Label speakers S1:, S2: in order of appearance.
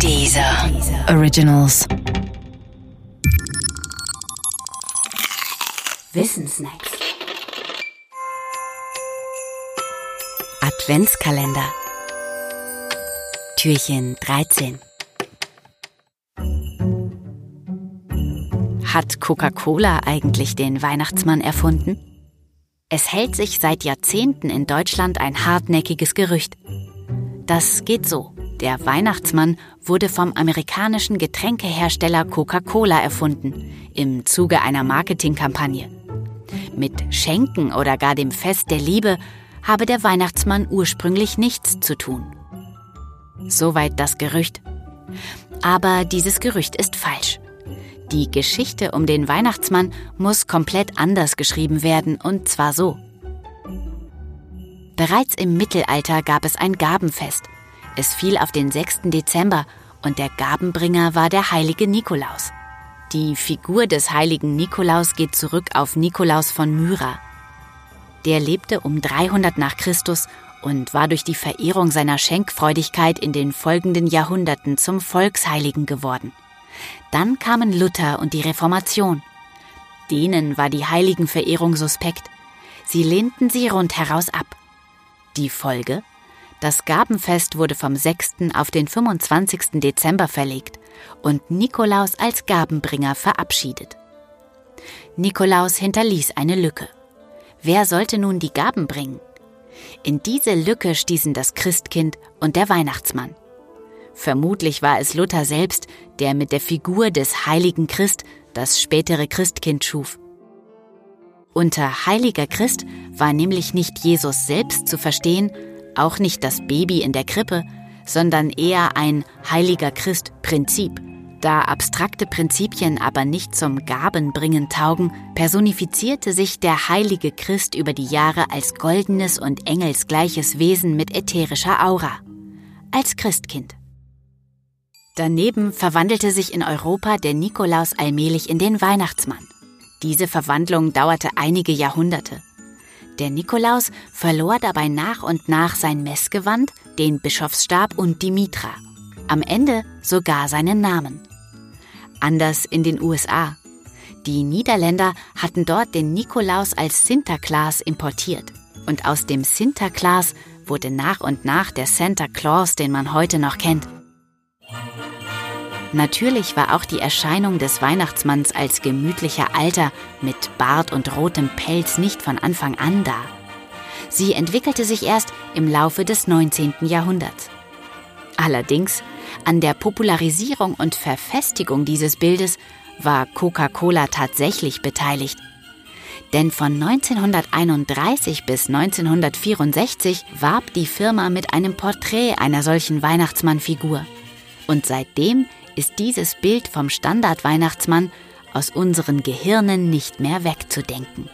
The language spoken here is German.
S1: Dieser Originals.
S2: Wissensnacks. Adventskalender. Türchen 13. Hat Coca-Cola eigentlich den Weihnachtsmann erfunden? Es hält sich seit Jahrzehnten in Deutschland ein hartnäckiges Gerücht. Das geht so. Der Weihnachtsmann wurde vom amerikanischen Getränkehersteller Coca-Cola erfunden, im Zuge einer Marketingkampagne. Mit Schenken oder gar dem Fest der Liebe habe der Weihnachtsmann ursprünglich nichts zu tun. Soweit das Gerücht. Aber dieses Gerücht ist falsch. Die Geschichte um den Weihnachtsmann muss komplett anders geschrieben werden, und zwar so. Bereits im Mittelalter gab es ein Gabenfest. Es fiel auf den 6. Dezember und der Gabenbringer war der heilige Nikolaus. Die Figur des heiligen Nikolaus geht zurück auf Nikolaus von Myra. Der lebte um 300 nach Christus und war durch die Verehrung seiner Schenkfreudigkeit in den folgenden Jahrhunderten zum Volksheiligen geworden. Dann kamen Luther und die Reformation. Denen war die Heiligenverehrung suspekt. Sie lehnten sie rundheraus ab. Die Folge? Das Gabenfest wurde vom 6. auf den 25. Dezember verlegt und Nikolaus als Gabenbringer verabschiedet. Nikolaus hinterließ eine Lücke. Wer sollte nun die Gaben bringen? In diese Lücke stießen das Christkind und der Weihnachtsmann. Vermutlich war es Luther selbst, der mit der Figur des heiligen Christ das spätere Christkind schuf. Unter heiliger Christ war nämlich nicht Jesus selbst zu verstehen, auch nicht das Baby in der Krippe, sondern eher ein heiliger Christ-Prinzip. Da abstrakte Prinzipien aber nicht zum Gabenbringen taugen, personifizierte sich der heilige Christ über die Jahre als goldenes und engelsgleiches Wesen mit ätherischer Aura. Als Christkind. Daneben verwandelte sich in Europa der Nikolaus allmählich in den Weihnachtsmann. Diese Verwandlung dauerte einige Jahrhunderte. Der Nikolaus verlor dabei nach und nach sein Messgewand, den Bischofsstab und die Mitra. Am Ende sogar seinen Namen. Anders in den USA. Die Niederländer hatten dort den Nikolaus als Sinterklaas importiert. Und aus dem Sinterklaas wurde nach und nach der Santa Claus, den man heute noch kennt. Natürlich war auch die Erscheinung des Weihnachtsmanns als gemütlicher Alter mit Bart und rotem Pelz nicht von Anfang an da. Sie entwickelte sich erst im Laufe des 19. Jahrhunderts. Allerdings, an der Popularisierung und Verfestigung dieses Bildes war Coca-Cola tatsächlich beteiligt. Denn von 1931 bis 1964 warb die Firma mit einem Porträt einer solchen Weihnachtsmannfigur. Und seitdem ist dieses Bild vom Standardweihnachtsmann aus unseren Gehirnen nicht mehr wegzudenken.